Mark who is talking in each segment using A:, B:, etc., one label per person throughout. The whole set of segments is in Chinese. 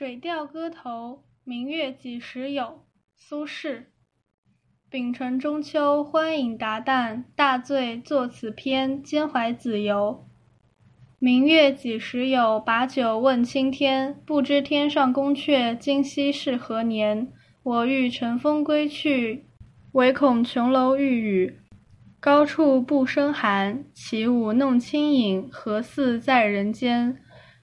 A: 《水调歌头·明月几时有》苏轼。丙辰中秋，欢饮达旦，大醉作此篇，兼怀子由。明月几时有？把酒问青天。不知天上宫阙，今夕是何年？我欲乘风归去，唯恐琼楼玉宇，高处不胜寒。起舞弄清影，何似在人间？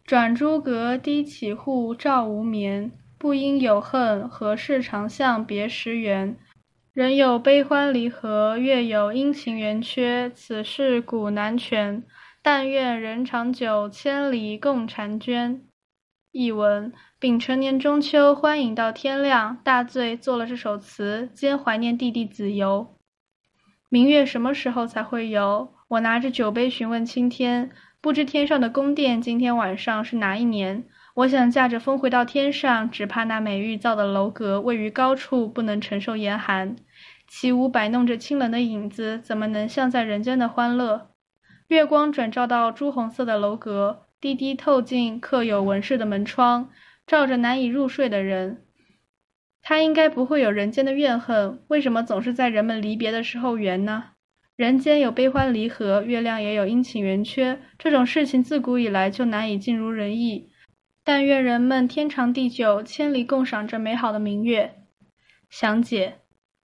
A: 转朱阁，低绮户，照无眠。不应有恨，何事长向别时圆？人有悲欢离合，月有阴晴圆缺。此事古难全。但愿人长久，千里共婵娟。译文：丙辰年中秋，欢饮到天亮，大醉作了这首词，兼怀念弟弟子由。明月什么时候才会有？我拿着酒杯询问青天。不知天上的宫殿今天晚上是哪一年？我想驾着风回到天上，只怕那美玉造的楼阁位于高处，不能承受严寒。起舞摆弄着清冷的影子，怎么能像在人间的欢乐？月光转照到朱红色的楼阁，低低透进刻有纹饰的门窗，照着难以入睡的人。他应该不会有人间的怨恨，为什么总是在人们离别的时候圆呢？人间有悲欢离合，月亮也有阴晴圆缺，这种事情自古以来就难以尽如人意。但愿人们天长地久，千里共赏这美好的明月。详解：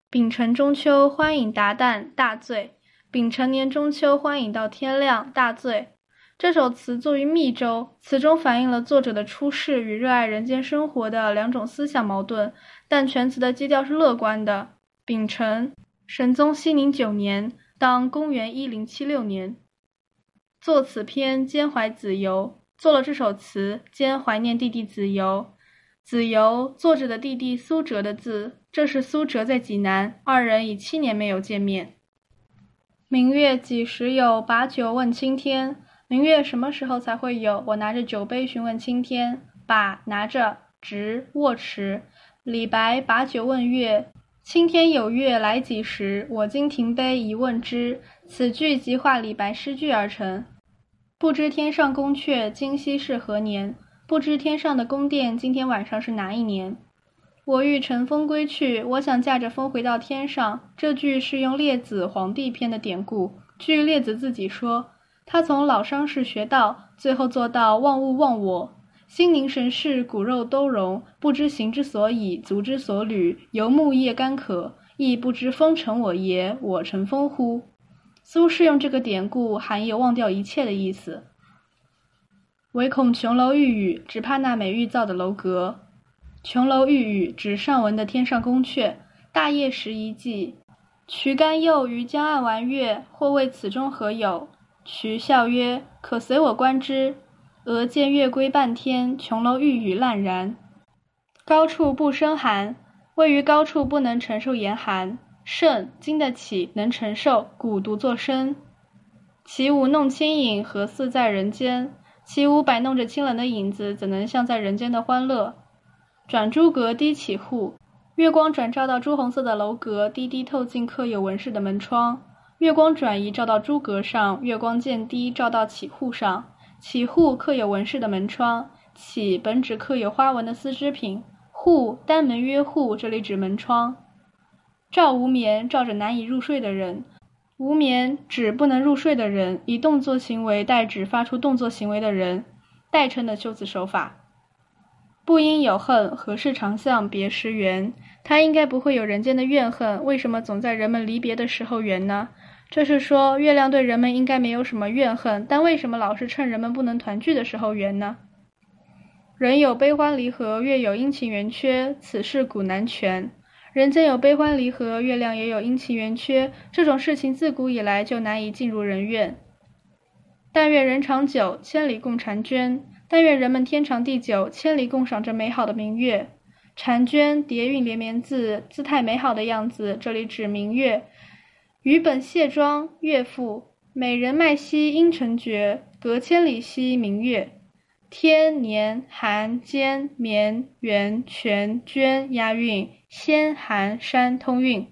A: 丙辰中秋，欢饮达旦，大醉；丙辰年中秋，欢饮到天亮，大醉。这首词作于密州，词中反映了作者的出世与热爱人间生活的两种思想矛盾，但全词的基调是乐观的。丙辰，神宗熙宁九年。当公元一零七六年，作此篇兼怀子由，做了这首词兼怀念弟弟子由。子由，作者的弟弟苏辙的字，这是苏辙在济南，二人已七年没有见面。明月几时有？把酒问青天。明月什么时候才会有？我拿着酒杯询问青天。把拿着，执握持。李白把酒问月。青天有月来几时？我今停杯一问之。此句即化李白诗句而成。不知天上宫阙，今夕是何年？不知天上的宫殿今天晚上是哪一年？我欲乘风归去，我想驾着风回到天上。这句是用《列子·黄帝篇》的典故。据列子自己说，他从老伤士学道，最后做到忘物忘我。心凝神是，骨肉都融，不知行之所以，足之所履，游目夜干渴，亦不知风成我也，我成风乎？苏轼用这个典故，含有忘掉一切的意思。唯恐琼楼玉宇，只怕那美玉造的楼阁。琼楼玉宇，指上文的天上宫阙。大业时遗迹。渠干幼于江岸玩月，或谓此中何有？渠笑曰：“可随我观之。”俄见月归半天，琼楼玉宇烂然。高处不胜寒，位于高处不能承受严寒。胜经得起，能承受，故读作声。起舞弄清影，何似在人间？起舞摆弄着清冷的影子，怎能像在人间的欢乐？转朱阁，低绮户。月光转照到朱红色的楼阁，低低透进刻有纹饰的门窗。月光转移照到朱阁上，月光渐低照到绮户上。绮户刻有纹饰的门窗，绮本指刻有花纹的丝织品，户单门约户，这里指门窗。照无眠，照着难以入睡的人。无眠指不能入睡的人，以动作行为代指发出动作行为的人，代称的修辞手法。不应有恨，何事长向别时圆？他应该不会有人间的怨恨，为什么总在人们离别的时候圆呢？这是说，月亮对人们应该没有什么怨恨，但为什么老是趁人们不能团聚的时候圆呢？人有悲欢离合，月有阴晴圆缺，此事古难全。人间有悲欢离合，月亮也有阴晴圆缺，这种事情自古以来就难以尽如人愿。但愿人长久，千里共婵娟。但愿人们天长地久，千里共赏这美好的明月。婵娟叠韵连绵字，姿态美好的样子，这里指明月。余本谢庄乐赋，美人麦兮应成绝，隔千里兮明月。天年寒间绵圆全娟押韵，先寒山通韵。